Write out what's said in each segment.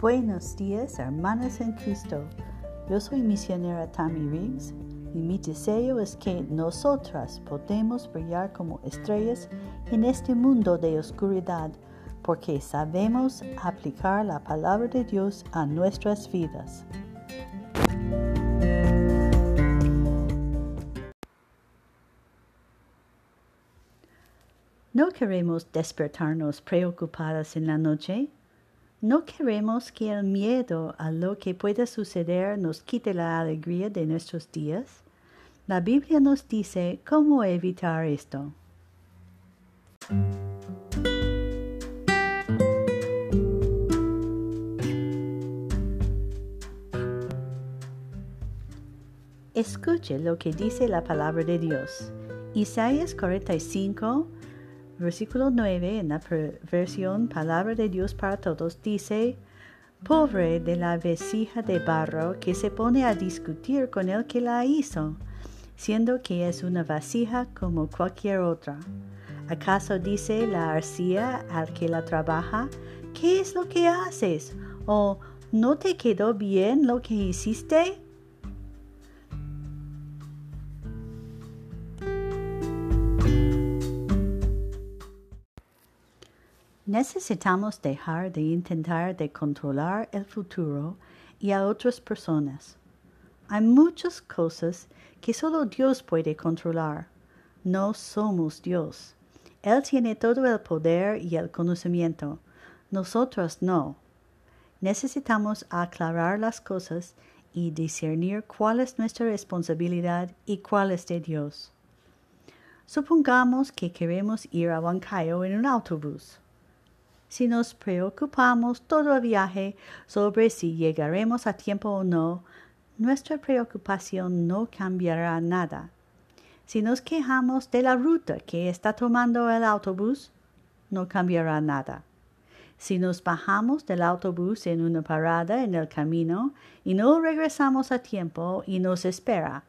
Buenos días, hermanas en Cristo. Yo soy misionera Tammy Riggs y mi deseo es que nosotras podamos brillar como estrellas en este mundo de oscuridad porque sabemos aplicar la palabra de Dios a nuestras vidas. No queremos despertarnos preocupadas en la noche. No queremos que el miedo a lo que pueda suceder nos quite la alegría de nuestros días. La Biblia nos dice cómo evitar esto. Escuche lo que dice la palabra de Dios. Isaías 45, versículo 9, en la versión Palabra de Dios para Todos, dice, Pobre de la vesija de barro que se pone a discutir con el que la hizo, siendo que es una vasija como cualquier otra. ¿Acaso dice la arcilla al que la trabaja, ¿qué es lo que haces? ¿O no te quedó bien lo que hiciste? Necesitamos dejar de intentar de controlar el futuro y a otras personas. Hay muchas cosas que solo Dios puede controlar. No somos Dios. Él tiene todo el poder y el conocimiento. Nosotros no. Necesitamos aclarar las cosas y discernir cuál es nuestra responsabilidad y cuál es de Dios. Supongamos que queremos ir a Huancayo en un autobús si nos preocupamos todo el viaje sobre si llegaremos a tiempo o no, nuestra preocupación no cambiará nada. Si nos quejamos de la ruta que está tomando el autobús, no cambiará nada. Si nos bajamos del autobús en una parada en el camino y no regresamos a tiempo y nos espera,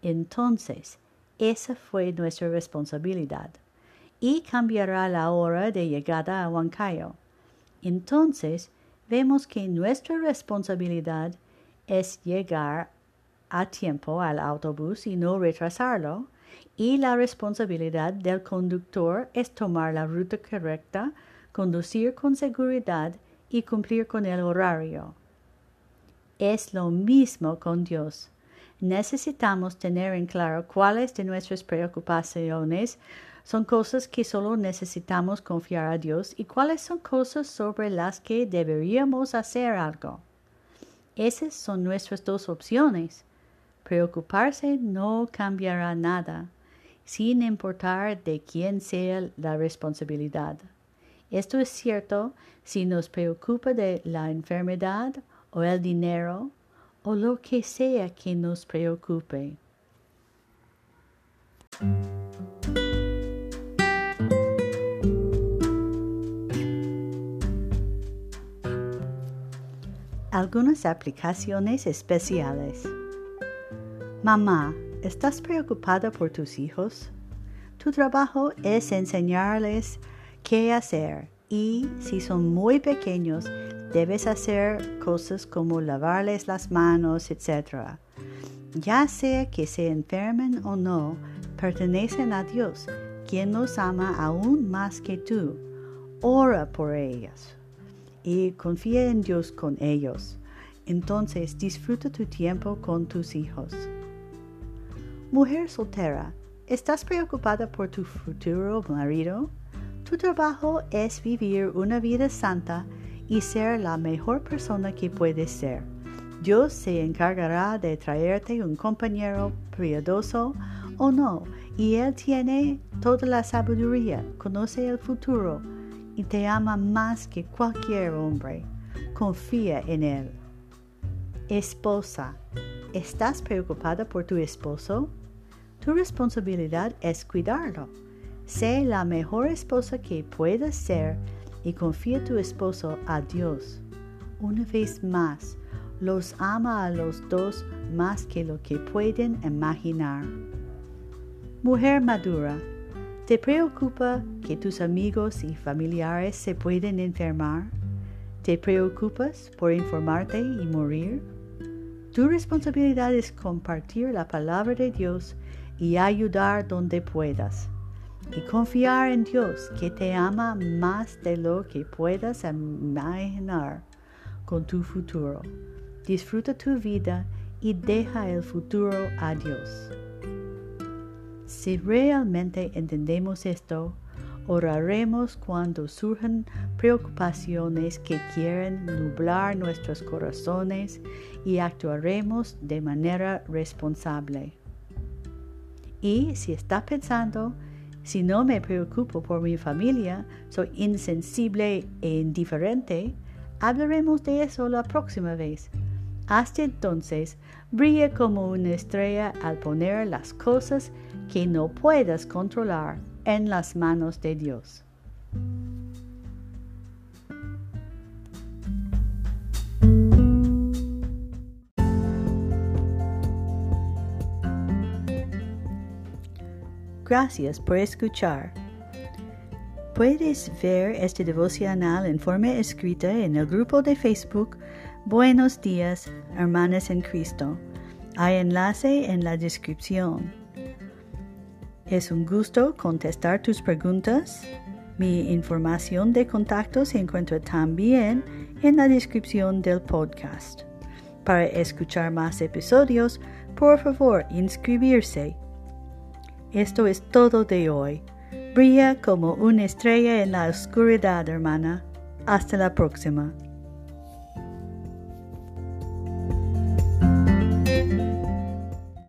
entonces esa fue nuestra responsabilidad y cambiará la hora de llegada a Huancayo. Entonces vemos que nuestra responsabilidad es llegar a tiempo al autobús y no retrasarlo, y la responsabilidad del conductor es tomar la ruta correcta, conducir con seguridad y cumplir con el horario. Es lo mismo con Dios. Necesitamos tener en claro cuáles de nuestras preocupaciones son cosas que solo necesitamos confiar a Dios y cuáles son cosas sobre las que deberíamos hacer algo. Esas son nuestras dos opciones. Preocuparse no cambiará nada, sin importar de quién sea la responsabilidad. Esto es cierto si nos preocupa de la enfermedad o el dinero o lo que sea que nos preocupe. Algunas aplicaciones especiales. Mamá, ¿estás preocupada por tus hijos? Tu trabajo es enseñarles qué hacer y si son muy pequeños debes hacer cosas como lavarles las manos, etc. Ya sea que se enfermen o no, pertenecen a Dios, quien los ama aún más que tú. Ora por ellas y confía en Dios con ellos. Entonces disfruta tu tiempo con tus hijos. Mujer soltera, ¿estás preocupada por tu futuro marido? Tu trabajo es vivir una vida santa y ser la mejor persona que puedes ser. Dios se encargará de traerte un compañero piadoso o no, y Él tiene toda la sabiduría, conoce el futuro y te ama más que cualquier hombre. Confía en Él. Esposa, ¿estás preocupada por tu esposo? Tu responsabilidad es cuidarlo. Sé la mejor esposa que puedas ser y confía tu esposo a Dios. Una vez más, los ama a los dos más que lo que pueden imaginar. Mujer madura, ¿Te preocupa que tus amigos y familiares se pueden enfermar? ¿Te preocupas por informarte y morir? Tu responsabilidad es compartir la palabra de Dios y ayudar donde puedas. Y confiar en Dios que te ama más de lo que puedas imaginar con tu futuro. Disfruta tu vida y deja el futuro a Dios. Si realmente entendemos esto, oraremos cuando surjan preocupaciones que quieren nublar nuestros corazones y actuaremos de manera responsable. Y si está pensando, si no me preocupo por mi familia, soy insensible e indiferente, hablaremos de eso la próxima vez. Hasta entonces, brilla como una estrella al poner las cosas que no puedas controlar en las manos de Dios. Gracias por escuchar. Puedes ver este devocional en forma escrita en el grupo de Facebook Buenos días, hermanas en Cristo. Hay enlace en la descripción. Es un gusto contestar tus preguntas. Mi información de contacto se encuentra también en la descripción del podcast. Para escuchar más episodios, por favor, inscribirse. Esto es todo de hoy. Brilla como una estrella en la oscuridad, hermana. Hasta la próxima.